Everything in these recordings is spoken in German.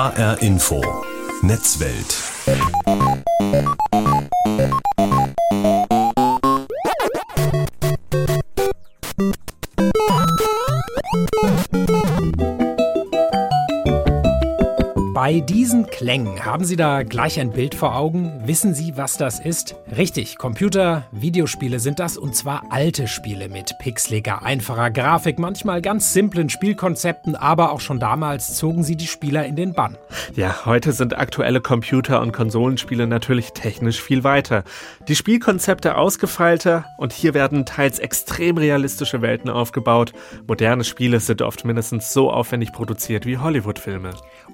HR Info Netzwelt. Bei diesen Klängen haben Sie da gleich ein Bild vor Augen? Wissen Sie, was das ist? Richtig, Computer, Videospiele sind das und zwar alte Spiele mit pixeliger, einfacher Grafik, manchmal ganz simplen Spielkonzepten, aber auch schon damals zogen sie die Spieler in den Bann. Ja, heute sind aktuelle Computer- und Konsolenspiele natürlich technisch viel weiter. Die Spielkonzepte ausgefeilter und hier werden teils extrem realistische Welten aufgebaut. Moderne Spiele sind oft mindestens so aufwendig produziert wie Hollywood-Filme.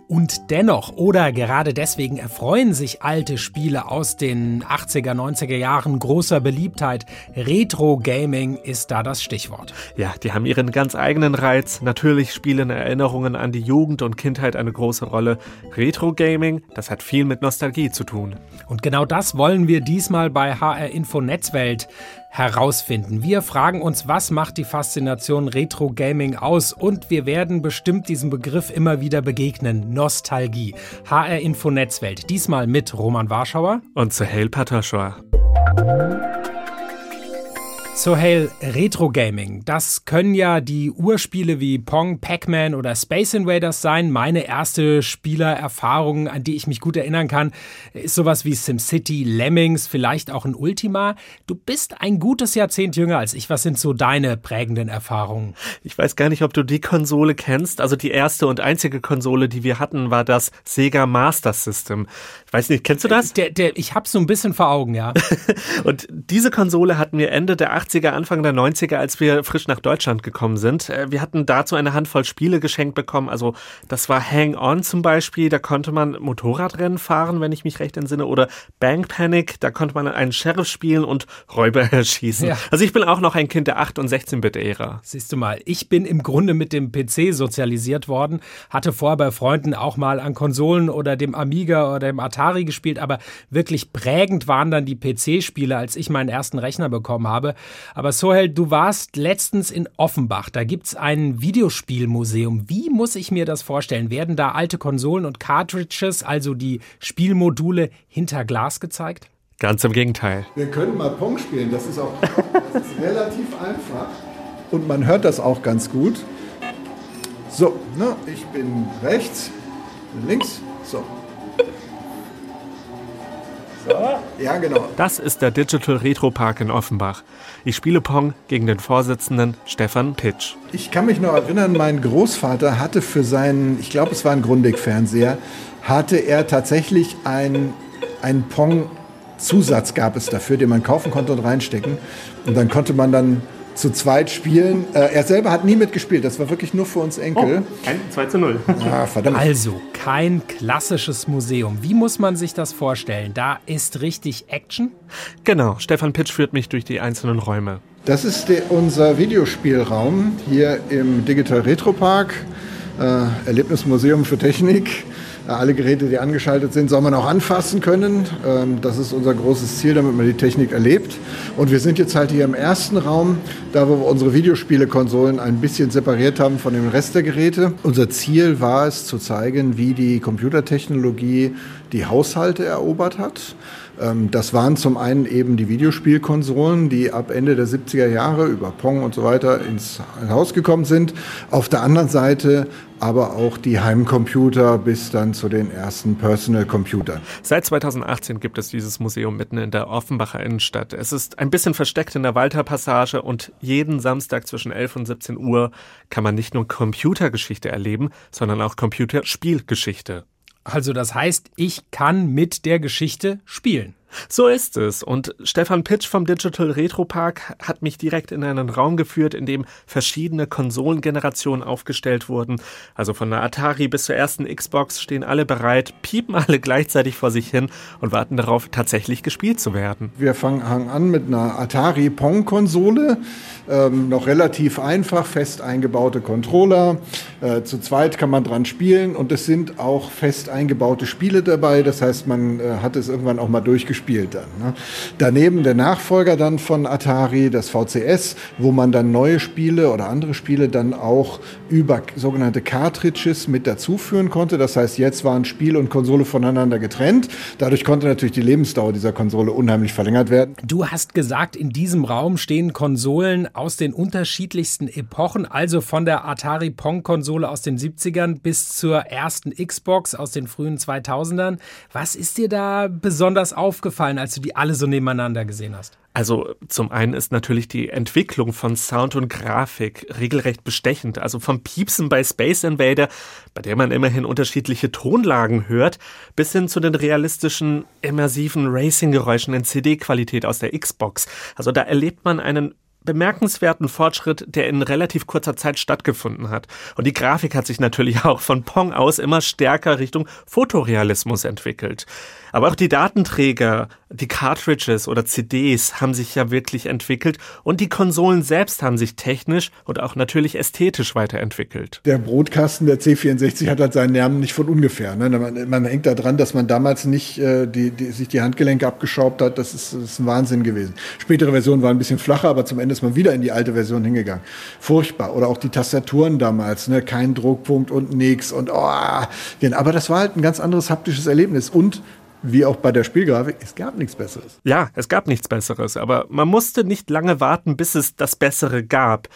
Und dennoch oder gerade deswegen erfreuen sich alte Spiele aus den 80er, 90er Jahren großer Beliebtheit. Retro-Gaming ist da das Stichwort. Ja, die haben ihren ganz eigenen Reiz. Natürlich spielen Erinnerungen an die Jugend und Kindheit eine große Rolle. Retro-Gaming, das hat viel mit Nostalgie zu tun. Und genau das wollen wir diesmal bei HR Info Netzwelt herausfinden. Wir fragen uns, was macht die Faszination Retro Gaming aus? Und wir werden bestimmt diesem Begriff immer wieder begegnen. Nostalgie. HR Info Netzwelt. Diesmal mit Roman Warschauer und Suhail Pataschor. Sohail, Retro Gaming, das können ja die Urspiele wie Pong, Pac-Man oder Space Invaders sein. Meine erste Spielererfahrung, an die ich mich gut erinnern kann, ist sowas wie SimCity, Lemmings, vielleicht auch ein Ultima. Du bist ein gutes Jahrzehnt jünger als ich. Was sind so deine prägenden Erfahrungen? Ich weiß gar nicht, ob du die Konsole kennst. Also die erste und einzige Konsole, die wir hatten, war das Sega Master System. Ich weiß nicht, kennst du das? Der, der, ich hab's so ein bisschen vor Augen, ja. und diese Konsole hatten wir Ende der 80er, Anfang der 90er, als wir frisch nach Deutschland gekommen sind. Äh, wir hatten dazu eine Handvoll Spiele geschenkt bekommen. Also das war Hang On zum Beispiel, da konnte man Motorradrennen fahren, wenn ich mich recht entsinne, oder Bank Panic, da konnte man einen Sheriff spielen und Räuber erschießen. Ja. Also ich bin auch noch ein Kind der 8- und 16-Bit-Ära. Siehst du mal, ich bin im Grunde mit dem PC sozialisiert worden, hatte vorher bei Freunden auch mal an Konsolen oder dem Amiga oder dem Atari gespielt, aber wirklich prägend waren dann die PC-Spiele, als ich meinen ersten Rechner bekommen habe. Aber Sohel, du warst letztens in Offenbach. Da gibt es ein Videospielmuseum. Wie muss ich mir das vorstellen? Werden da alte Konsolen und Cartridges, also die Spielmodule, hinter Glas gezeigt? Ganz im Gegenteil. Wir können mal Pong spielen. Das ist auch das ist relativ einfach. Und man hört das auch ganz gut. So, ne, ich bin rechts, links. Ja, genau. Das ist der Digital Retro Park in Offenbach. Ich spiele Pong gegen den Vorsitzenden Stefan Pitsch. Ich kann mich noch erinnern, mein Großvater hatte für seinen, ich glaube, es war ein Grundig-Fernseher, hatte er tatsächlich ein, ein Pong-Zusatz gab es dafür, den man kaufen konnte und reinstecken. Und dann konnte man dann zu zweit spielen. Äh, er selber hat nie mitgespielt, das war wirklich nur für uns Enkel. Oh, ein 2 zu 0. Ah, verdammt. Also, kein klassisches Museum. Wie muss man sich das vorstellen? Da ist richtig Action? Genau, Stefan Pitsch führt mich durch die einzelnen Räume. Das ist der, unser Videospielraum hier im Digital Retro Park, äh, Erlebnismuseum für Technik. Alle Geräte, die angeschaltet sind, soll man auch anfassen können. Ähm, das ist unser großes Ziel, damit man die Technik erlebt. Und wir sind jetzt halt hier im ersten Raum, da wo wir unsere Videospielekonsolen ein bisschen separiert haben von dem Rest der Geräte. Unser Ziel war es zu zeigen, wie die Computertechnologie die Haushalte erobert hat. Ähm, das waren zum einen eben die Videospielkonsolen, die ab Ende der 70er Jahre über Pong und so weiter ins Haus gekommen sind. Auf der anderen Seite aber auch die Heimcomputer bis dann zu den ersten Personal Computern. Seit 2018 gibt es dieses Museum mitten in der Offenbacher Innenstadt. Es ist ein bisschen versteckt in der Walterpassage und jeden Samstag zwischen 11 und 17 Uhr kann man nicht nur Computergeschichte erleben, sondern auch Computerspielgeschichte. Also das heißt, ich kann mit der Geschichte spielen. So ist es. Und Stefan Pitsch vom Digital Retro Park hat mich direkt in einen Raum geführt, in dem verschiedene Konsolengenerationen aufgestellt wurden. Also von der Atari bis zur ersten Xbox stehen alle bereit, piepen alle gleichzeitig vor sich hin und warten darauf, tatsächlich gespielt zu werden. Wir fangen an mit einer Atari Pong-Konsole. Ähm, noch relativ einfach, fest eingebaute Controller. Äh, zu zweit kann man dran spielen und es sind auch fest eingebaute Spiele dabei. Das heißt, man äh, hat es irgendwann auch mal durchgespielt gespielt dann. Ne? Daneben der Nachfolger dann von Atari, das VCS, wo man dann neue Spiele oder andere Spiele dann auch über sogenannte Cartridges mit dazuführen konnte. Das heißt, jetzt waren Spiel und Konsole voneinander getrennt. Dadurch konnte natürlich die Lebensdauer dieser Konsole unheimlich verlängert werden. Du hast gesagt, in diesem Raum stehen Konsolen aus den unterschiedlichsten Epochen, also von der Atari Pong-Konsole aus den 70ern bis zur ersten Xbox aus den frühen 2000ern. Was ist dir da besonders aufgefallen, als du die alle so nebeneinander gesehen hast? Also zum einen ist natürlich die Entwicklung von Sound und Grafik regelrecht bestechend. Also vom Piepsen bei Space Invader, bei der man immerhin unterschiedliche Tonlagen hört, bis hin zu den realistischen, immersiven Racing-Geräuschen in CD-Qualität aus der Xbox. Also da erlebt man einen bemerkenswerten Fortschritt, der in relativ kurzer Zeit stattgefunden hat. Und die Grafik hat sich natürlich auch von Pong aus immer stärker Richtung Fotorealismus entwickelt. Aber auch die Datenträger, die Cartridges oder CDs haben sich ja wirklich entwickelt und die Konsolen selbst haben sich technisch und auch natürlich ästhetisch weiterentwickelt. Der Brotkasten der C64 hat halt seinen Namen nicht von ungefähr. Ne? Man, man, hängt dran, dass man damals nicht äh, die, die, sich die Handgelenke abgeschraubt hat. Das ist, das ist ein Wahnsinn gewesen. Spätere Versionen waren ein bisschen flacher, aber zum Ende ist man wieder in die alte Version hingegangen. Furchtbar. Oder auch die Tastaturen damals. Ne? Kein Druckpunkt und nix. Und, oh, aber das war halt ein ganz anderes haptisches Erlebnis. Und wie auch bei der Spielgrafik, es gab nichts Besseres. Ja, es gab nichts Besseres, aber man musste nicht lange warten, bis es das Bessere gab.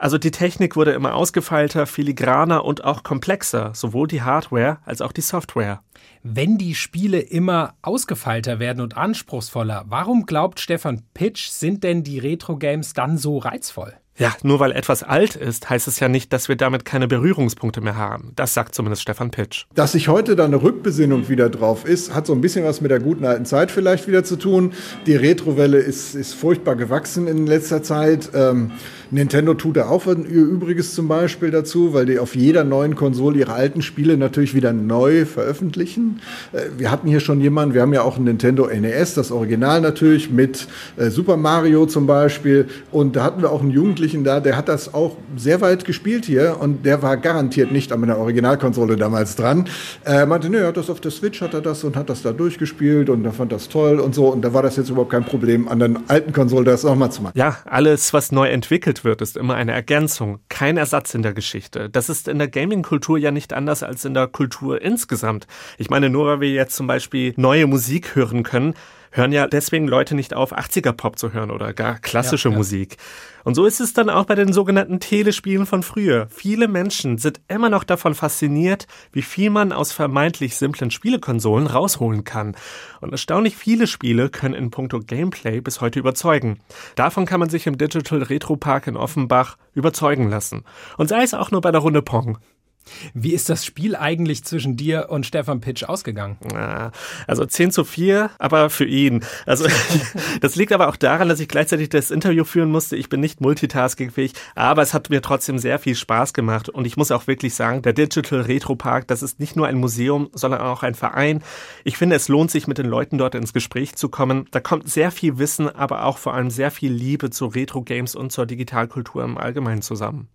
Also die Technik wurde immer ausgefeilter, filigraner und auch komplexer, sowohl die Hardware als auch die Software. Wenn die Spiele immer ausgefeilter werden und anspruchsvoller, warum glaubt Stefan Pitsch, sind denn die Retro-Games dann so reizvoll? Ja, nur weil etwas alt ist, heißt es ja nicht, dass wir damit keine Berührungspunkte mehr haben. Das sagt zumindest Stefan Pitsch. Dass sich heute da eine Rückbesinnung wieder drauf ist, hat so ein bisschen was mit der guten alten Zeit vielleicht wieder zu tun. Die Retrowelle ist, ist furchtbar gewachsen in letzter Zeit. Ähm, Nintendo tut da auch ihr Übriges zum Beispiel dazu, weil die auf jeder neuen Konsole ihre alten Spiele natürlich wieder neu veröffentlichen. Äh, wir hatten hier schon jemanden, wir haben ja auch ein Nintendo NES, das Original natürlich, mit äh, Super Mario zum Beispiel. Und da hatten wir auch einen Jugendlichen da, der hat das auch sehr weit gespielt hier und der war garantiert nicht an meiner Originalkonsole damals dran. Er meinte, nö, er hat das auf der Switch, hat er das und hat das da durchgespielt und er fand das toll und so. Und da war das jetzt überhaupt kein Problem, an der alten Konsole das nochmal zu machen. Ja, alles, was neu entwickelt erzählt wird, ist immer eine Ergänzung, kein Ersatz in der Geschichte. Das ist in der Gaming-Kultur ja nicht anders als in der Kultur insgesamt. Ich meine, nur weil wir jetzt zum Beispiel neue Musik hören können, hören ja deswegen Leute nicht auf, 80er-Pop zu hören oder gar klassische ja, ja. Musik. Und so ist es dann auch bei den sogenannten Telespielen von früher. Viele Menschen sind immer noch davon fasziniert, wie viel man aus vermeintlich simplen Spielekonsolen rausholen kann. Und erstaunlich viele Spiele können in puncto Gameplay bis heute überzeugen. Davon kann man sich im Digital Retro Park in Offenbach überzeugen lassen. Und sei es auch nur bei der Runde Pong. Wie ist das Spiel eigentlich zwischen dir und Stefan Pitsch ausgegangen? Also 10 zu 4, aber für ihn. Also das liegt aber auch daran, dass ich gleichzeitig das Interview führen musste. Ich bin nicht multitaskingfähig, aber es hat mir trotzdem sehr viel Spaß gemacht. Und ich muss auch wirklich sagen, der Digital Retro Park, das ist nicht nur ein Museum, sondern auch ein Verein. Ich finde, es lohnt sich, mit den Leuten dort ins Gespräch zu kommen. Da kommt sehr viel Wissen, aber auch vor allem sehr viel Liebe zu Retro-Games und zur Digitalkultur im Allgemeinen zusammen.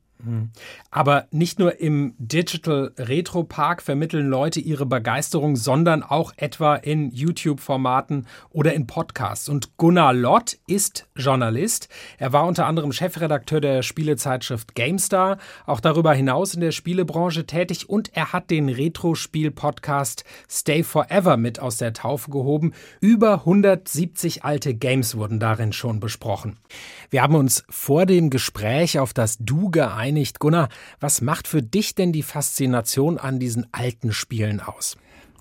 Aber nicht nur im Digital Retro Park vermitteln Leute ihre Begeisterung, sondern auch etwa in YouTube-Formaten oder in Podcasts. Und Gunnar Lott ist Journalist. Er war unter anderem Chefredakteur der Spielezeitschrift GameStar, auch darüber hinaus in der Spielebranche tätig und er hat den Retro-Spiel-Podcast Stay Forever mit aus der Taufe gehoben. Über 170 alte Games wurden darin schon besprochen. Wir haben uns vor dem Gespräch auf das Du geeinigt. Gunnar, was macht für dich denn die Faszination an diesen alten Spielen aus?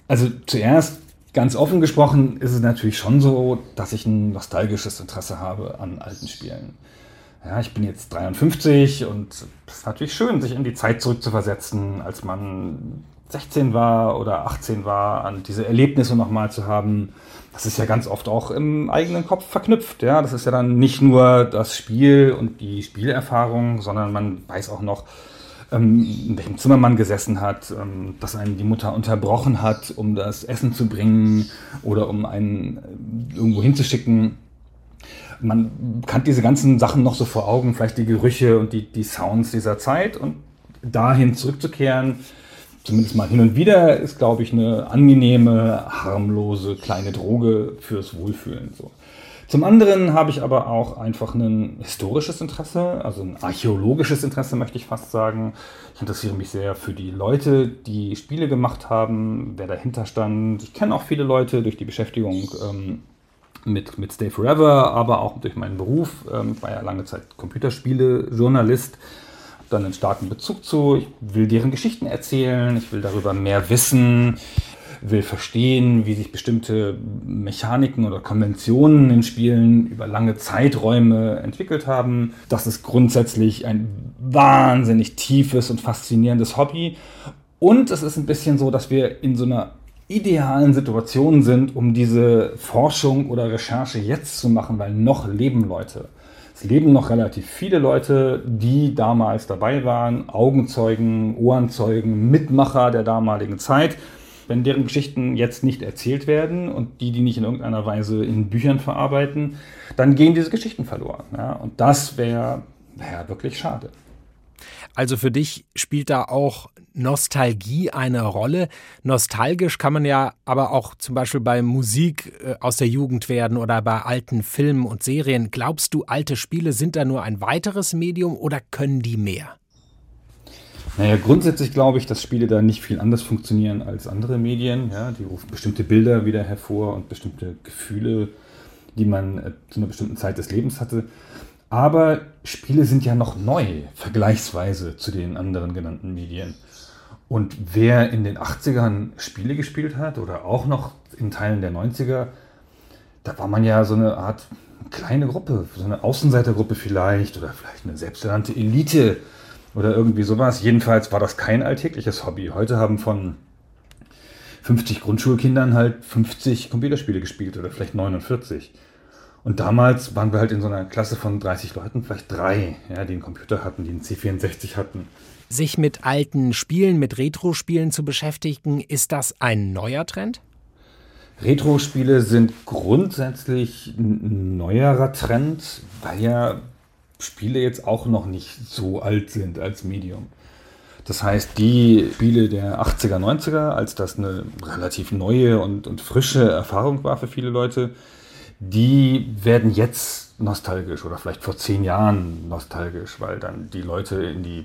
Also zuerst, ganz offen gesprochen, ist es natürlich schon so, dass ich ein nostalgisches Interesse habe an alten Spielen. Ja, ich bin jetzt 53 und es ist natürlich schön, sich in die Zeit zurückzuversetzen, als man 16 war oder 18 war, an diese Erlebnisse nochmal zu haben. Das ist ja ganz oft auch im eigenen Kopf verknüpft. Ja, das ist ja dann nicht nur das Spiel und die Spielerfahrung, sondern man weiß auch noch, ähm, in welchem Zimmer man gesessen hat, ähm, dass einen die Mutter unterbrochen hat, um das Essen zu bringen oder um einen äh, irgendwo hinzuschicken. Man kann diese ganzen Sachen noch so vor Augen, vielleicht die Gerüche und die, die Sounds dieser Zeit und dahin zurückzukehren, zumindest mal hin und wieder ist, glaube ich, eine angenehme, harmlose kleine Droge fürs Wohlfühlen. So. Zum anderen habe ich aber auch einfach ein historisches Interesse, also ein archäologisches Interesse, möchte ich fast sagen. Ich interessiere mich sehr für die Leute, die Spiele gemacht haben, wer dahinter stand. Ich kenne auch viele Leute durch die Beschäftigung ähm, mit, mit Stay Forever, aber auch durch meinen Beruf. Ähm, ich war ja lange Zeit Computerspiele-Journalist dann einen starken Bezug zu. Ich will deren Geschichten erzählen, ich will darüber mehr wissen, will verstehen, wie sich bestimmte Mechaniken oder Konventionen in Spielen über lange Zeiträume entwickelt haben. Das ist grundsätzlich ein wahnsinnig tiefes und faszinierendes Hobby. Und es ist ein bisschen so, dass wir in so einer idealen Situation sind, um diese Forschung oder Recherche jetzt zu machen, weil noch leben Leute leben noch relativ viele Leute, die damals dabei waren, Augenzeugen, Ohrenzeugen, Mitmacher der damaligen Zeit. Wenn deren Geschichten jetzt nicht erzählt werden und die, die nicht in irgendeiner Weise in Büchern verarbeiten, dann gehen diese Geschichten verloren. Ja? Und das wäre wär wirklich schade. Also für dich spielt da auch Nostalgie eine Rolle. Nostalgisch kann man ja aber auch zum Beispiel bei Musik äh, aus der Jugend werden oder bei alten Filmen und Serien. Glaubst du, alte Spiele sind da nur ein weiteres Medium oder können die mehr? Naja, grundsätzlich glaube ich, dass Spiele da nicht viel anders funktionieren als andere Medien. Ja, die rufen bestimmte Bilder wieder hervor und bestimmte Gefühle, die man äh, zu einer bestimmten Zeit des Lebens hatte. Aber Spiele sind ja noch neu, vergleichsweise zu den anderen genannten Medien. Und wer in den 80ern Spiele gespielt hat oder auch noch in Teilen der 90er, da war man ja so eine Art kleine Gruppe, so eine Außenseitergruppe vielleicht oder vielleicht eine selbsternannte Elite oder irgendwie sowas. Jedenfalls war das kein alltägliches Hobby. Heute haben von 50 Grundschulkindern halt 50 Computerspiele gespielt oder vielleicht 49. Und damals waren wir halt in so einer Klasse von 30 Leuten, vielleicht drei, ja, die einen Computer hatten, die einen C64 hatten. Sich mit alten Spielen, mit Retro-Spielen zu beschäftigen, ist das ein neuer Trend? Retro-Spiele sind grundsätzlich ein neuerer Trend, weil ja Spiele jetzt auch noch nicht so alt sind als Medium. Das heißt, die Spiele der 80er, 90er, als das eine relativ neue und, und frische Erfahrung war für viele Leute, die werden jetzt nostalgisch oder vielleicht vor zehn Jahren nostalgisch, weil dann die Leute in die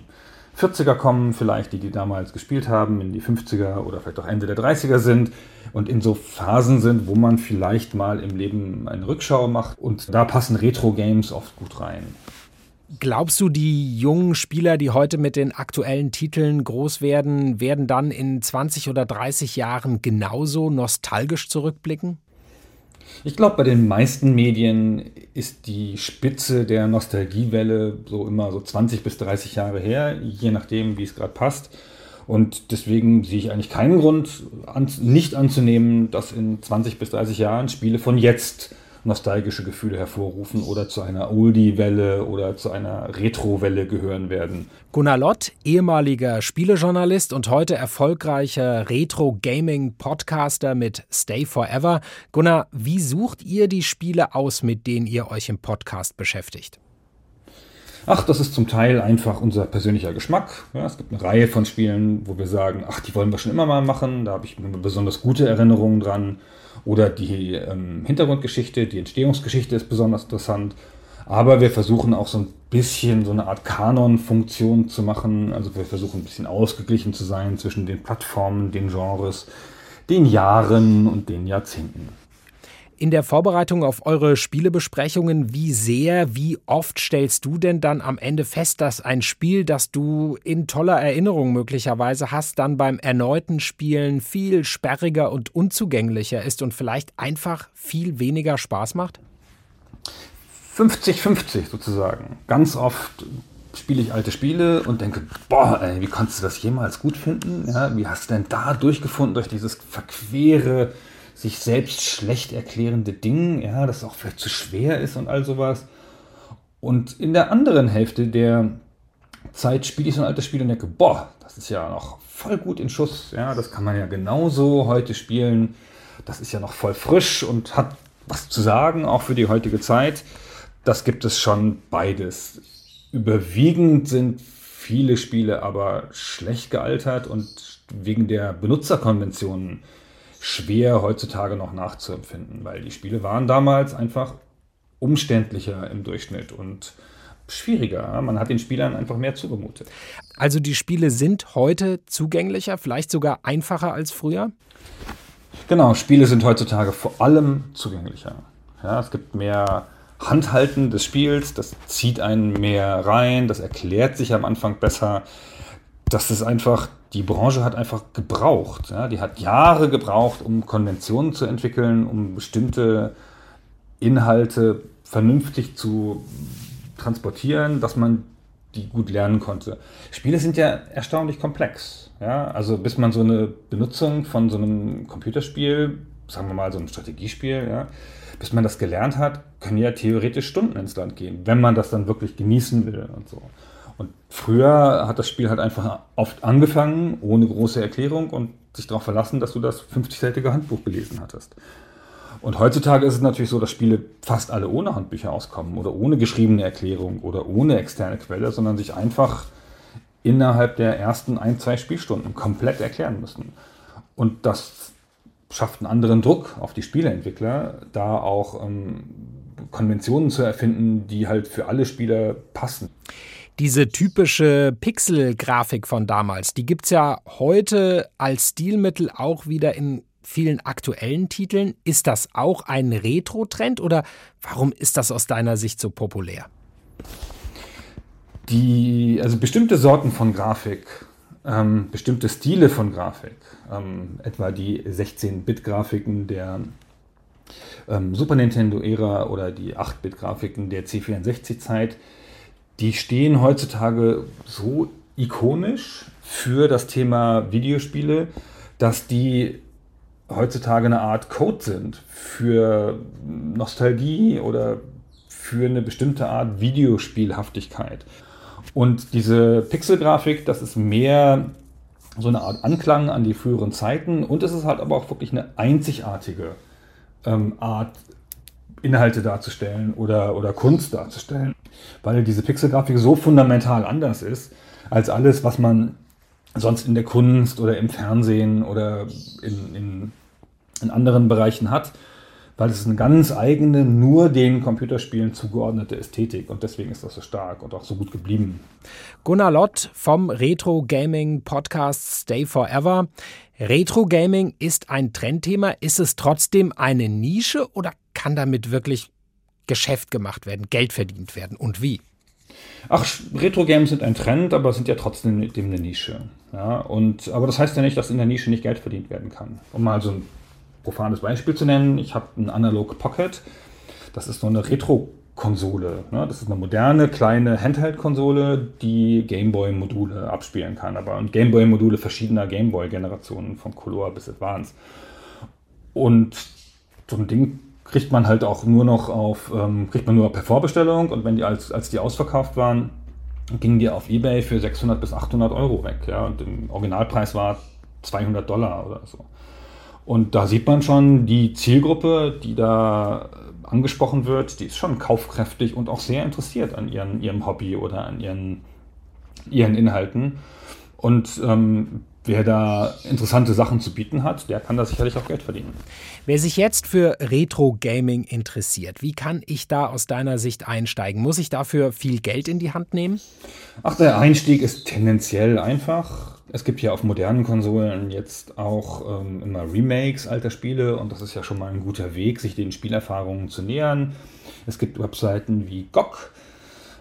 40er kommen, vielleicht die, die damals gespielt haben, in die 50er oder vielleicht auch Ende der 30er sind und in so Phasen sind, wo man vielleicht mal im Leben eine Rückschau macht und da passen Retro-Games oft gut rein. Glaubst du, die jungen Spieler, die heute mit den aktuellen Titeln groß werden, werden dann in 20 oder 30 Jahren genauso nostalgisch zurückblicken? Ich glaube, bei den meisten Medien ist die Spitze der Nostalgiewelle so immer so 20 bis 30 Jahre her, je nachdem, wie es gerade passt. Und deswegen sehe ich eigentlich keinen Grund, an, nicht anzunehmen, dass in 20 bis 30 Jahren Spiele von jetzt nostalgische Gefühle hervorrufen oder zu einer Oldie-Welle oder zu einer Retro-Welle gehören werden. Gunnar Lott, ehemaliger Spielejournalist und heute erfolgreicher Retro-Gaming-Podcaster mit Stay Forever. Gunnar, wie sucht ihr die Spiele aus, mit denen ihr euch im Podcast beschäftigt? Ach, das ist zum Teil einfach unser persönlicher Geschmack. Ja, es gibt eine Reihe von Spielen, wo wir sagen, ach, die wollen wir schon immer mal machen. Da habe ich besonders gute Erinnerungen dran. Oder die ähm, Hintergrundgeschichte, die Entstehungsgeschichte ist besonders interessant. Aber wir versuchen auch so ein bisschen so eine Art Kanon-Funktion zu machen. Also wir versuchen ein bisschen ausgeglichen zu sein zwischen den Plattformen, den Genres, den Jahren und den Jahrzehnten in der Vorbereitung auf eure Spielebesprechungen, wie sehr, wie oft stellst du denn dann am Ende fest, dass ein Spiel, das du in toller Erinnerung möglicherweise hast, dann beim erneuten Spielen viel sperriger und unzugänglicher ist und vielleicht einfach viel weniger Spaß macht? 50-50 sozusagen. Ganz oft spiele ich alte Spiele und denke, boah, ey, wie konntest du das jemals gut finden? Ja, wie hast du denn da durchgefunden durch dieses verquere sich selbst schlecht erklärende Ding, ja, das auch vielleicht zu schwer ist und all sowas. Und in der anderen Hälfte der Zeit spiele ich so ein altes Spiel und denke, boah, das ist ja noch voll gut in Schuss, ja, das kann man ja genauso heute spielen. Das ist ja noch voll frisch und hat was zu sagen, auch für die heutige Zeit. Das gibt es schon beides. Überwiegend sind viele Spiele aber schlecht gealtert und wegen der Benutzerkonventionen schwer heutzutage noch nachzuempfinden, weil die Spiele waren damals einfach umständlicher im Durchschnitt und schwieriger. Man hat den Spielern einfach mehr zugemutet. Also die Spiele sind heute zugänglicher, vielleicht sogar einfacher als früher? Genau, Spiele sind heutzutage vor allem zugänglicher. Ja, es gibt mehr Handhalten des Spiels, das zieht einen mehr rein, das erklärt sich am Anfang besser. Das ist einfach, die Branche hat einfach gebraucht. Ja, die hat Jahre gebraucht, um Konventionen zu entwickeln, um bestimmte Inhalte vernünftig zu transportieren, dass man die gut lernen konnte. Spiele sind ja erstaunlich komplex. Ja? Also bis man so eine Benutzung von so einem Computerspiel, sagen wir mal so ein Strategiespiel, ja, bis man das gelernt hat, können ja theoretisch Stunden ins Land gehen, wenn man das dann wirklich genießen will und so. Und früher hat das Spiel halt einfach oft angefangen, ohne große Erklärung und sich darauf verlassen, dass du das 50-seitige Handbuch gelesen hattest. Und heutzutage ist es natürlich so, dass Spiele fast alle ohne Handbücher auskommen oder ohne geschriebene Erklärung oder ohne externe Quelle, sondern sich einfach innerhalb der ersten ein, zwei Spielstunden komplett erklären müssen. Und das schafft einen anderen Druck auf die Spieleentwickler, da auch ähm, Konventionen zu erfinden, die halt für alle Spieler passen. Diese typische Pixel-Grafik von damals, die gibt es ja heute als Stilmittel auch wieder in vielen aktuellen Titeln. Ist das auch ein Retro-Trend oder warum ist das aus deiner Sicht so populär? Die, also bestimmte Sorten von Grafik, ähm, bestimmte Stile von Grafik, ähm, etwa die 16-Bit-Grafiken der ähm, Super Nintendo-Ära oder die 8-Bit-Grafiken der C64-Zeit, die stehen heutzutage so ikonisch für das Thema Videospiele, dass die heutzutage eine Art Code sind für Nostalgie oder für eine bestimmte Art Videospielhaftigkeit. Und diese Pixelgrafik, das ist mehr so eine Art Anklang an die früheren Zeiten und es ist halt aber auch wirklich eine einzigartige ähm, Art, Inhalte darzustellen oder, oder Kunst darzustellen, weil diese Pixelgrafik so fundamental anders ist als alles, was man sonst in der Kunst oder im Fernsehen oder in, in, in anderen Bereichen hat, weil es eine ganz eigene, nur den Computerspielen zugeordnete Ästhetik und deswegen ist das so stark und auch so gut geblieben. Gunnar Lott vom Retro Gaming Podcast Stay Forever. Retro Gaming ist ein Trendthema. Ist es trotzdem eine Nische oder kann damit wirklich Geschäft gemacht werden, Geld verdient werden und wie? Ach, Retro-Games sind ein Trend, aber sind ja trotzdem eine Nische. Ja, und, aber das heißt ja nicht, dass in der Nische nicht Geld verdient werden kann. Um mal so ein profanes Beispiel zu nennen, ich habe einen Analog Pocket. Das ist so eine Retro-Konsole. Ne? Das ist eine moderne, kleine Handheld-Konsole, die Gameboy-Module abspielen kann. Aber Gameboy-Module verschiedener Gameboy-Generationen, von Color bis Advance. Und so ein Ding kriegt man halt auch nur noch auf, ähm, kriegt man nur per Vorbestellung und wenn die als, als die ausverkauft waren, gingen die auf Ebay für 600 bis 800 Euro weg. Ja, und der Originalpreis war 200 Dollar oder so. Und da sieht man schon, die Zielgruppe, die da angesprochen wird, die ist schon kaufkräftig und auch sehr interessiert an ihren, ihrem Hobby oder an ihren, ihren Inhalten. Und ähm, wer da interessante Sachen zu bieten hat, der kann da sicherlich auch Geld verdienen. Wer sich jetzt für Retro-Gaming interessiert, wie kann ich da aus deiner Sicht einsteigen? Muss ich dafür viel Geld in die Hand nehmen? Ach, der Einstieg ist tendenziell einfach. Es gibt ja auf modernen Konsolen jetzt auch ähm, immer Remakes alter Spiele und das ist ja schon mal ein guter Weg, sich den Spielerfahrungen zu nähern. Es gibt Webseiten wie GOG,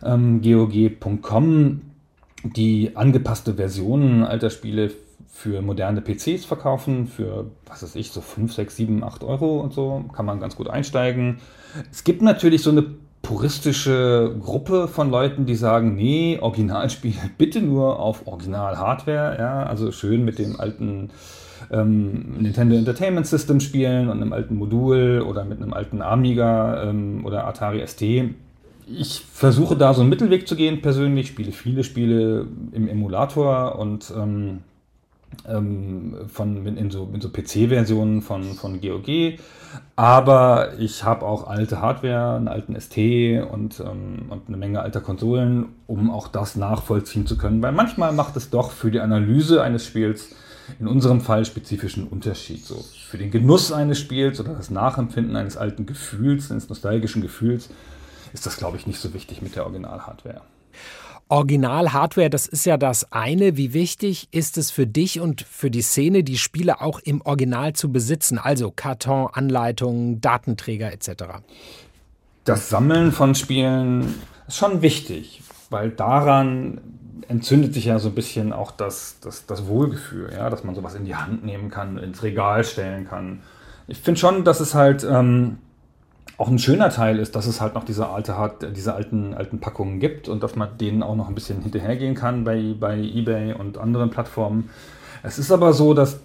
ähm, GOG.com, die angepasste Versionen alter Spiele für moderne PCs verkaufen, für, was weiß ich, so 5, 6, 7, 8 Euro und so, kann man ganz gut einsteigen. Es gibt natürlich so eine puristische Gruppe von Leuten, die sagen, nee, Originalspiel bitte nur auf Original-Hardware, ja, also schön mit dem alten ähm, Nintendo Entertainment System spielen und einem alten Modul oder mit einem alten Amiga ähm, oder Atari ST. Ich versuche da so einen Mittelweg zu gehen persönlich, spiele viele Spiele im Emulator und ähm, von, in so, in so PC-Versionen von, von GOG. Aber ich habe auch alte Hardware, einen alten ST und, ähm, und eine Menge alter Konsolen, um auch das nachvollziehen zu können. Weil manchmal macht es doch für die Analyse eines Spiels in unserem Fall spezifischen Unterschied. So für den Genuss eines Spiels oder das Nachempfinden eines alten Gefühls, eines nostalgischen Gefühls, ist das, glaube ich, nicht so wichtig mit der Original-Hardware. Original-Hardware, das ist ja das eine. Wie wichtig ist es für dich und für die Szene, die Spiele auch im Original zu besitzen? Also Karton, Anleitungen, Datenträger etc. Das Sammeln von Spielen ist schon wichtig, weil daran entzündet sich ja so ein bisschen auch das, das, das Wohlgefühl, ja, dass man sowas in die Hand nehmen kann, ins Regal stellen kann. Ich finde schon, dass es halt ähm, auch ein schöner Teil ist, dass es halt noch diese alte diese alten, alten Packungen gibt und dass man denen auch noch ein bisschen hinterhergehen kann bei, bei eBay und anderen Plattformen. Es ist aber so, dass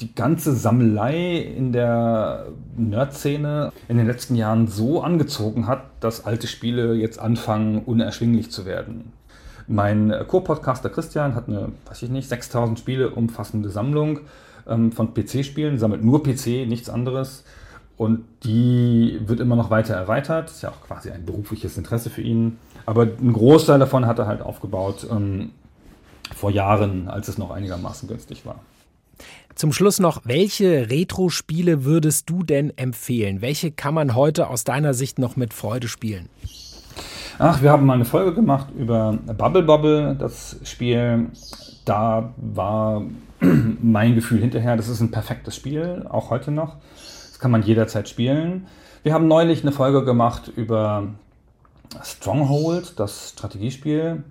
die ganze Sammelei in der Nerd-Szene in den letzten Jahren so angezogen hat, dass alte Spiele jetzt anfangen, unerschwinglich zu werden. Mein Co-Podcaster Christian hat eine, weiß ich nicht, 6000 Spiele umfassende Sammlung ähm, von PC-Spielen, sammelt nur PC, nichts anderes. Und die wird immer noch weiter erweitert. Ist ja auch quasi ein berufliches Interesse für ihn. Aber ein Großteil davon hat er halt aufgebaut ähm, vor Jahren, als es noch einigermaßen günstig war. Zum Schluss noch, welche Retro-Spiele würdest du denn empfehlen? Welche kann man heute aus deiner Sicht noch mit Freude spielen? Ach, wir haben mal eine Folge gemacht über Bubble Bobble, das Spiel. Da war mein Gefühl hinterher, das ist ein perfektes Spiel, auch heute noch. Kann man jederzeit spielen. Wir haben neulich eine Folge gemacht über Stronghold, das Strategiespiel.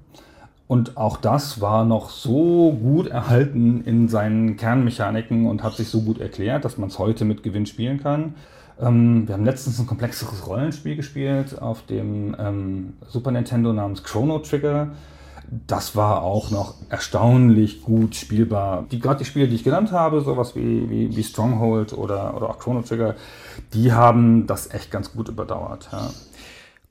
Und auch das war noch so gut erhalten in seinen Kernmechaniken und hat sich so gut erklärt, dass man es heute mit Gewinn spielen kann. Ähm, wir haben letztens ein komplexeres Rollenspiel gespielt auf dem ähm, Super Nintendo namens Chrono Trigger das war auch noch erstaunlich gut spielbar. Die, Gerade die Spiele, die ich genannt habe, sowas wie, wie, wie Stronghold oder, oder auch Chrono Trigger, die haben das echt ganz gut überdauert. Ja.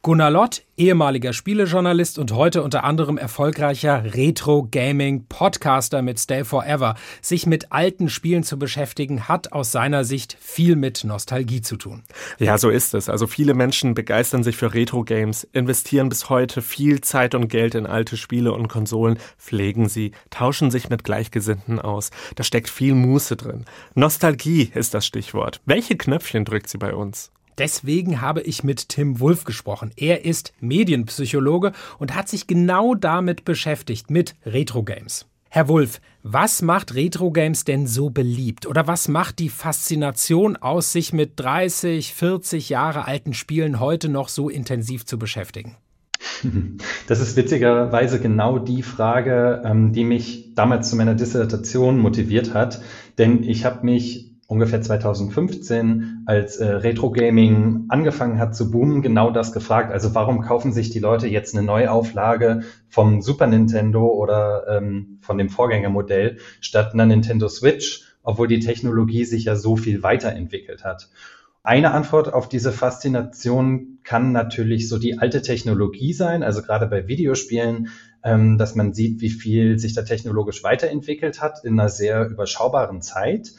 Gunnar Lott, ehemaliger Spielejournalist und heute unter anderem erfolgreicher Retro-Gaming-Podcaster mit Stay Forever. Sich mit alten Spielen zu beschäftigen, hat aus seiner Sicht viel mit Nostalgie zu tun. Ja, so ist es. Also viele Menschen begeistern sich für Retro-Games, investieren bis heute viel Zeit und Geld in alte Spiele und Konsolen, pflegen sie, tauschen sich mit Gleichgesinnten aus. Da steckt viel Muße drin. Nostalgie ist das Stichwort. Welche Knöpfchen drückt sie bei uns? Deswegen habe ich mit Tim Wulff gesprochen. Er ist Medienpsychologe und hat sich genau damit beschäftigt, mit Retro-Games. Herr Wulff, was macht Retro-Games denn so beliebt? Oder was macht die Faszination aus, sich mit 30, 40 Jahre alten Spielen heute noch so intensiv zu beschäftigen? Das ist witzigerweise genau die Frage, ähm, die mich damals zu meiner Dissertation motiviert hat. Denn ich habe mich ungefähr 2015, als äh, Retro Gaming angefangen hat zu boomen, genau das gefragt. Also warum kaufen sich die Leute jetzt eine Neuauflage vom Super Nintendo oder ähm, von dem Vorgängermodell statt einer Nintendo Switch, obwohl die Technologie sich ja so viel weiterentwickelt hat? Eine Antwort auf diese Faszination kann natürlich so die alte Technologie sein, also gerade bei Videospielen, ähm, dass man sieht, wie viel sich da technologisch weiterentwickelt hat in einer sehr überschaubaren Zeit.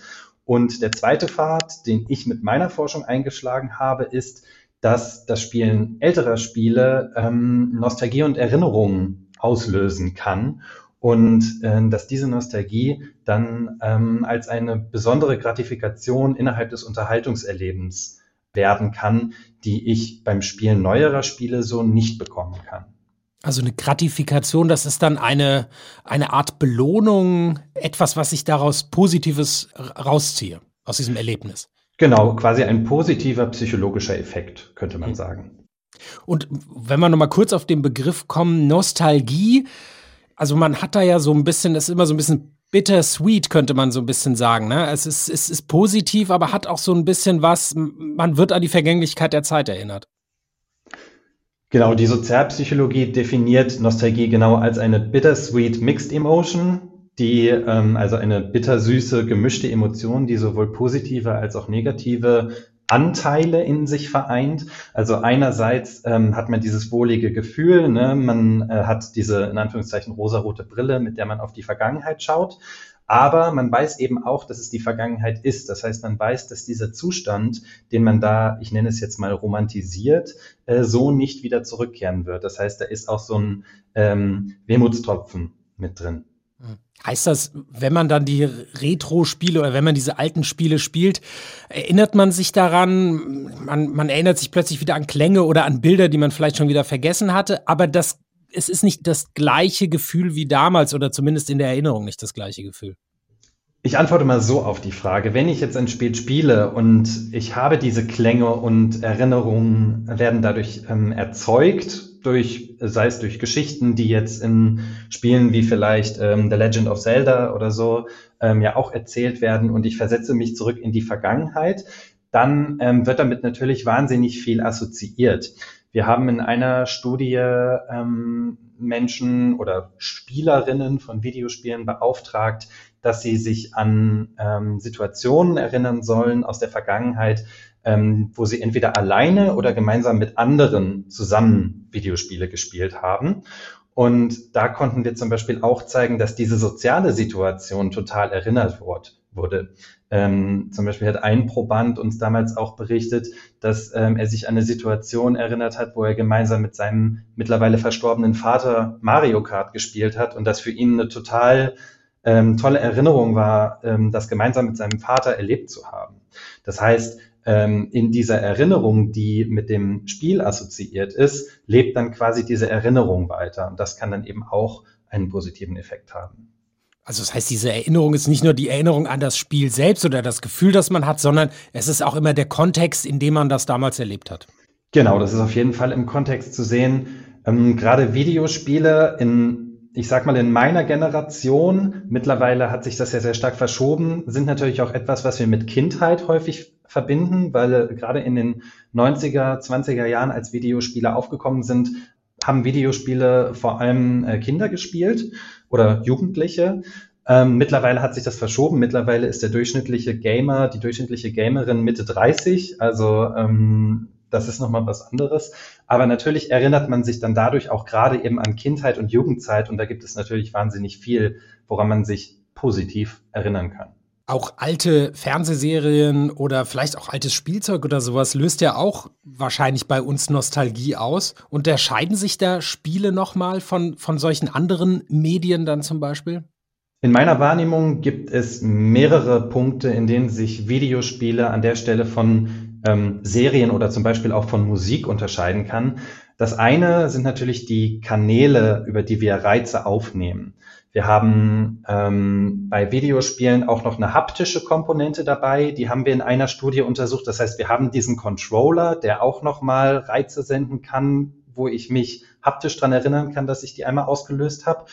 Und der zweite Pfad, den ich mit meiner Forschung eingeschlagen habe, ist, dass das Spielen älterer Spiele ähm, Nostalgie und Erinnerungen auslösen kann und äh, dass diese Nostalgie dann ähm, als eine besondere Gratifikation innerhalb des Unterhaltungserlebens werden kann, die ich beim Spielen neuerer Spiele so nicht bekommen kann. Also eine Gratifikation, das ist dann eine, eine Art Belohnung, etwas, was ich daraus Positives rausziehe, aus diesem Erlebnis. Genau, quasi ein positiver psychologischer Effekt, könnte man mhm. sagen. Und wenn wir nochmal kurz auf den Begriff kommen, Nostalgie, also man hat da ja so ein bisschen, das ist immer so ein bisschen bittersweet, könnte man so ein bisschen sagen. Ne? Es, ist, es ist positiv, aber hat auch so ein bisschen was, man wird an die Vergänglichkeit der Zeit erinnert. Genau, die Sozialpsychologie definiert Nostalgie genau als eine bittersweet mixed emotion, die ähm, also eine bittersüße gemischte Emotion, die sowohl positive als auch negative Anteile in sich vereint. Also einerseits ähm, hat man dieses wohlige Gefühl, ne? man äh, hat diese in Anführungszeichen rosarote Brille, mit der man auf die Vergangenheit schaut. Aber man weiß eben auch, dass es die Vergangenheit ist. Das heißt, man weiß, dass dieser Zustand, den man da, ich nenne es jetzt mal romantisiert, äh, so nicht wieder zurückkehren wird. Das heißt, da ist auch so ein ähm, Wehmutstropfen mit drin. Heißt das, wenn man dann die Retro-Spiele oder wenn man diese alten Spiele spielt, erinnert man sich daran, man, man erinnert sich plötzlich wieder an Klänge oder an Bilder, die man vielleicht schon wieder vergessen hatte, aber das, es ist nicht das gleiche Gefühl wie damals oder zumindest in der Erinnerung nicht das gleiche Gefühl. Ich antworte mal so auf die Frage. Wenn ich jetzt ein Spiel spiele und ich habe diese Klänge und Erinnerungen werden dadurch ähm, erzeugt, durch, sei es durch Geschichten, die jetzt in Spielen wie vielleicht ähm, The Legend of Zelda oder so ähm, ja auch erzählt werden und ich versetze mich zurück in die Vergangenheit, dann ähm, wird damit natürlich wahnsinnig viel assoziiert. Wir haben in einer Studie ähm, Menschen oder Spielerinnen von Videospielen beauftragt, dass sie sich an ähm, Situationen erinnern sollen aus der Vergangenheit, ähm, wo sie entweder alleine oder gemeinsam mit anderen zusammen Videospiele gespielt haben. Und da konnten wir zum Beispiel auch zeigen, dass diese soziale Situation total erinnert wurde. Ähm, zum Beispiel hat ein Proband uns damals auch berichtet, dass ähm, er sich an eine Situation erinnert hat, wo er gemeinsam mit seinem mittlerweile verstorbenen Vater Mario Kart gespielt hat und das für ihn eine total ähm, tolle Erinnerung war, ähm, das gemeinsam mit seinem Vater erlebt zu haben. Das heißt, ähm, in dieser Erinnerung, die mit dem Spiel assoziiert ist, lebt dann quasi diese Erinnerung weiter. Und das kann dann eben auch einen positiven Effekt haben. Also das heißt, diese Erinnerung ist nicht nur die Erinnerung an das Spiel selbst oder das Gefühl, das man hat, sondern es ist auch immer der Kontext, in dem man das damals erlebt hat. Genau, das ist auf jeden Fall im Kontext zu sehen. Ähm, gerade Videospiele in ich sag mal, in meiner Generation, mittlerweile hat sich das ja sehr stark verschoben, sind natürlich auch etwas, was wir mit Kindheit häufig verbinden, weil gerade in den 90er, 20er Jahren, als Videospiele aufgekommen sind, haben Videospiele vor allem äh, Kinder gespielt oder Jugendliche. Ähm, mittlerweile hat sich das verschoben. Mittlerweile ist der durchschnittliche Gamer, die durchschnittliche Gamerin Mitte 30. Also ähm, das ist nochmal was anderes. Aber natürlich erinnert man sich dann dadurch auch gerade eben an Kindheit und Jugendzeit und da gibt es natürlich wahnsinnig viel, woran man sich positiv erinnern kann. Auch alte Fernsehserien oder vielleicht auch altes Spielzeug oder sowas löst ja auch wahrscheinlich bei uns Nostalgie aus. Unterscheiden sich da Spiele nochmal von, von solchen anderen Medien dann zum Beispiel? In meiner Wahrnehmung gibt es mehrere Punkte, in denen sich Videospiele an der Stelle von ähm, Serien oder zum Beispiel auch von Musik unterscheiden kann. Das eine sind natürlich die Kanäle, über die wir Reize aufnehmen. Wir haben ähm, bei Videospielen auch noch eine haptische Komponente dabei. Die haben wir in einer Studie untersucht. Das heißt, wir haben diesen Controller, der auch nochmal Reize senden kann, wo ich mich haptisch dran erinnern kann, dass ich die einmal ausgelöst habe.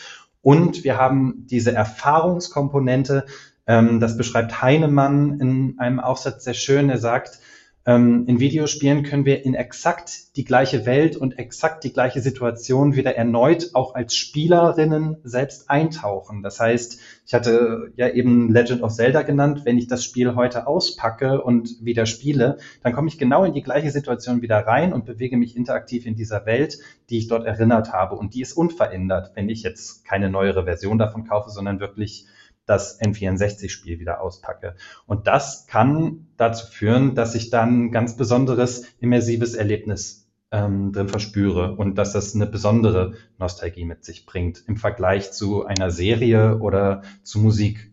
Und wir haben diese Erfahrungskomponente. Ähm, das beschreibt Heinemann in einem Aufsatz sehr schön. Er sagt, ähm, in Videospielen können wir in exakt die gleiche Welt und exakt die gleiche Situation wieder erneut auch als Spielerinnen selbst eintauchen. Das heißt, ich hatte ja eben Legend of Zelda genannt. Wenn ich das Spiel heute auspacke und wieder spiele, dann komme ich genau in die gleiche Situation wieder rein und bewege mich interaktiv in dieser Welt, die ich dort erinnert habe. Und die ist unverändert, wenn ich jetzt keine neuere Version davon kaufe, sondern wirklich das N64-Spiel wieder auspacke. Und das kann dazu führen, dass ich dann ein ganz besonderes immersives Erlebnis ähm, drin verspüre und dass das eine besondere Nostalgie mit sich bringt im Vergleich zu einer Serie oder zu Musik.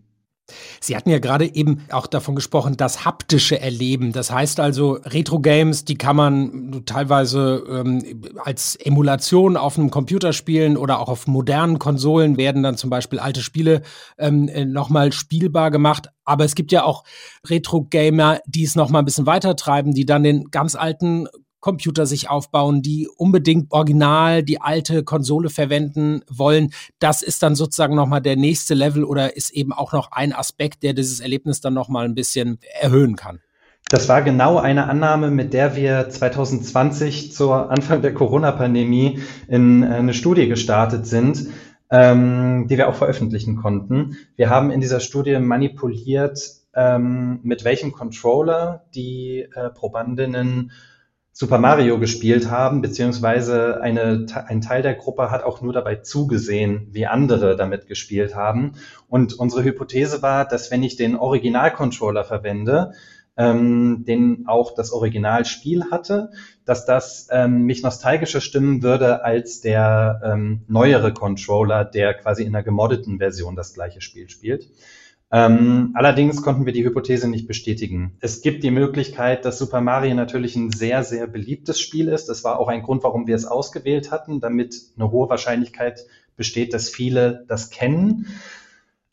Sie hatten ja gerade eben auch davon gesprochen, das haptische Erleben. Das heißt also, Retro-Games, die kann man teilweise ähm, als Emulation auf einem Computer spielen oder auch auf modernen Konsolen werden dann zum Beispiel alte Spiele ähm, äh, nochmal spielbar gemacht. Aber es gibt ja auch Retro-Gamer, die es nochmal ein bisschen weiter treiben, die dann den ganz alten Computer sich aufbauen, die unbedingt original die alte Konsole verwenden wollen. Das ist dann sozusagen nochmal der nächste Level oder ist eben auch noch ein Aspekt, der dieses Erlebnis dann nochmal ein bisschen erhöhen kann. Das war genau eine Annahme, mit der wir 2020 zur Anfang der Corona-Pandemie in eine Studie gestartet sind, ähm, die wir auch veröffentlichen konnten. Wir haben in dieser Studie manipuliert, ähm, mit welchem Controller die äh, Probandinnen Super Mario gespielt haben, beziehungsweise eine, ein Teil der Gruppe hat auch nur dabei zugesehen, wie andere damit gespielt haben. Und unsere Hypothese war, dass wenn ich den Original-Controller verwende, ähm, den auch das Originalspiel hatte, dass das ähm, mich nostalgischer stimmen würde als der ähm, neuere Controller, der quasi in einer gemoddeten Version das gleiche Spiel spielt. Ähm, allerdings konnten wir die Hypothese nicht bestätigen. Es gibt die Möglichkeit, dass Super Mario natürlich ein sehr, sehr beliebtes Spiel ist. Das war auch ein Grund, warum wir es ausgewählt hatten, damit eine hohe Wahrscheinlichkeit besteht, dass viele das kennen.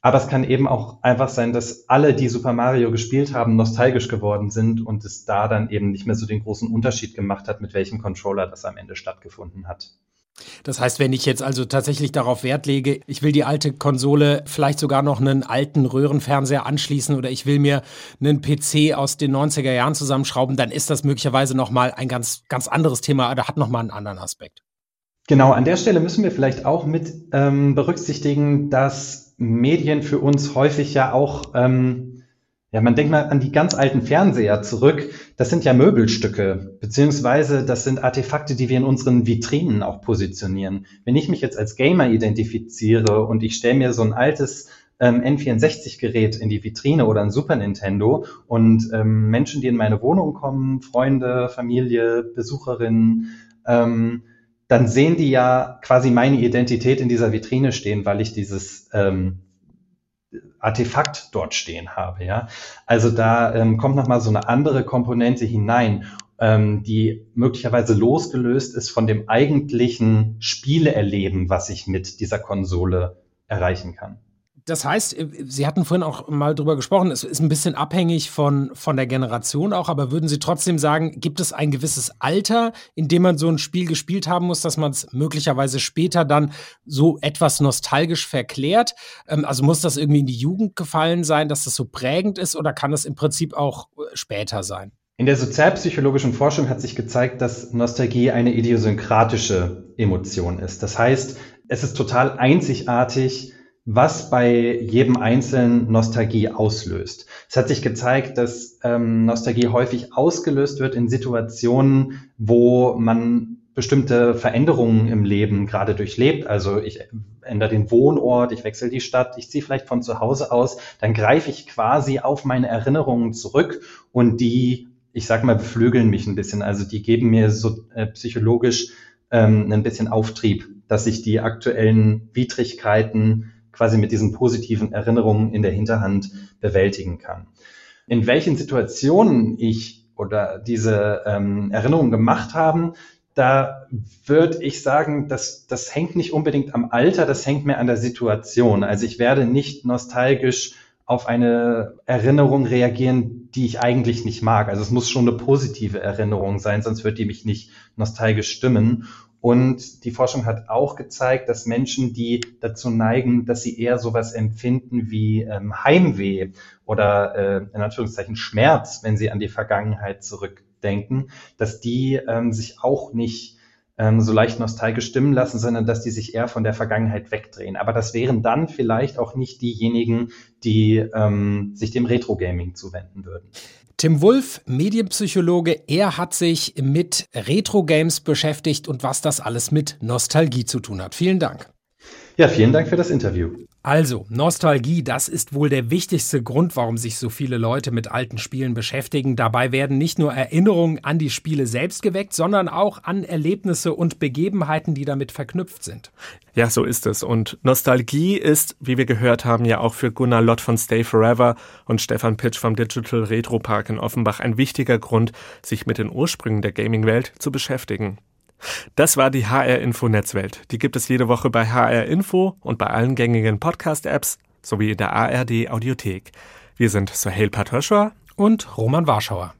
Aber es kann eben auch einfach sein, dass alle, die Super Mario gespielt haben, nostalgisch geworden sind und es da dann eben nicht mehr so den großen Unterschied gemacht hat, mit welchem Controller das am Ende stattgefunden hat. Das heißt, wenn ich jetzt also tatsächlich darauf Wert lege, ich will die alte Konsole vielleicht sogar noch einen alten Röhrenfernseher anschließen oder ich will mir einen PC aus den 90er Jahren zusammenschrauben, dann ist das möglicherweise nochmal ein ganz, ganz anderes Thema oder hat nochmal einen anderen Aspekt. Genau, an der Stelle müssen wir vielleicht auch mit ähm, berücksichtigen, dass Medien für uns häufig ja auch ähm, ja, man denkt mal an die ganz alten Fernseher zurück. Das sind ja Möbelstücke, beziehungsweise das sind Artefakte, die wir in unseren Vitrinen auch positionieren. Wenn ich mich jetzt als Gamer identifiziere und ich stelle mir so ein altes ähm, N64-Gerät in die Vitrine oder ein Super Nintendo und ähm, Menschen, die in meine Wohnung kommen, Freunde, Familie, Besucherinnen, ähm, dann sehen die ja quasi meine Identität in dieser Vitrine stehen, weil ich dieses ähm, Artefakt dort stehen habe. Ja? Also da ähm, kommt nochmal so eine andere Komponente hinein, ähm, die möglicherweise losgelöst ist von dem eigentlichen Spieleerleben, was ich mit dieser Konsole erreichen kann. Das heißt, äh, Sie hatten vorhin auch mal drüber gesprochen, es ist ein bisschen abhängig von, von der Generation auch, aber würden Sie trotzdem sagen, gibt es ein gewisses Alter, in dem man so ein Spiel gespielt haben muss, dass man es möglicherweise später dann so etwas nostalgisch verklärt? Ähm, also muss das irgendwie in die Jugend gefallen sein, dass das so prägend ist oder kann es im Prinzip auch äh, später sein? In der sozialpsychologischen Forschung hat sich gezeigt, dass Nostalgie eine idiosynkratische Emotion ist. Das heißt, es ist total einzigartig, was bei jedem Einzelnen Nostalgie auslöst. Es hat sich gezeigt, dass ähm, Nostalgie häufig ausgelöst wird in Situationen, wo man bestimmte Veränderungen im Leben gerade durchlebt. Also ich ändere den Wohnort, ich wechsle die Stadt, ich ziehe vielleicht von zu Hause aus, dann greife ich quasi auf meine Erinnerungen zurück und die, ich sag mal, beflügeln mich ein bisschen. Also die geben mir so äh, psychologisch ähm, ein bisschen Auftrieb, dass ich die aktuellen Widrigkeiten quasi mit diesen positiven Erinnerungen in der Hinterhand bewältigen kann. In welchen Situationen ich oder diese ähm, Erinnerungen gemacht haben, da würde ich sagen, dass das hängt nicht unbedingt am Alter, das hängt mehr an der Situation. Also ich werde nicht nostalgisch auf eine Erinnerung reagieren, die ich eigentlich nicht mag. Also es muss schon eine positive Erinnerung sein, sonst wird die mich nicht nostalgisch stimmen. Und die Forschung hat auch gezeigt, dass Menschen, die dazu neigen, dass sie eher sowas empfinden wie ähm, Heimweh oder äh, in Anführungszeichen Schmerz, wenn sie an die Vergangenheit zurückdenken, dass die ähm, sich auch nicht ähm, so leicht nostalgisch stimmen lassen, sondern dass die sich eher von der Vergangenheit wegdrehen. Aber das wären dann vielleicht auch nicht diejenigen, die ähm, sich dem Retro-Gaming zuwenden würden. Tim Wulff, Medienpsychologe, er hat sich mit Retro-Games beschäftigt und was das alles mit Nostalgie zu tun hat. Vielen Dank. Ja, vielen Dank für das Interview. Also, Nostalgie, das ist wohl der wichtigste Grund, warum sich so viele Leute mit alten Spielen beschäftigen. Dabei werden nicht nur Erinnerungen an die Spiele selbst geweckt, sondern auch an Erlebnisse und Begebenheiten, die damit verknüpft sind. Ja, so ist es. Und Nostalgie ist, wie wir gehört haben, ja auch für Gunnar Lott von Stay Forever und Stefan Pitsch vom Digital Retro Park in Offenbach ein wichtiger Grund, sich mit den Ursprüngen der Gaming-Welt zu beschäftigen. Das war die HR Info Netzwelt. Die gibt es jede Woche bei HR Info und bei allen gängigen Podcast-Apps sowie in der ARD Audiothek. Wir sind Sohail Patöschwer und Roman Warschauer.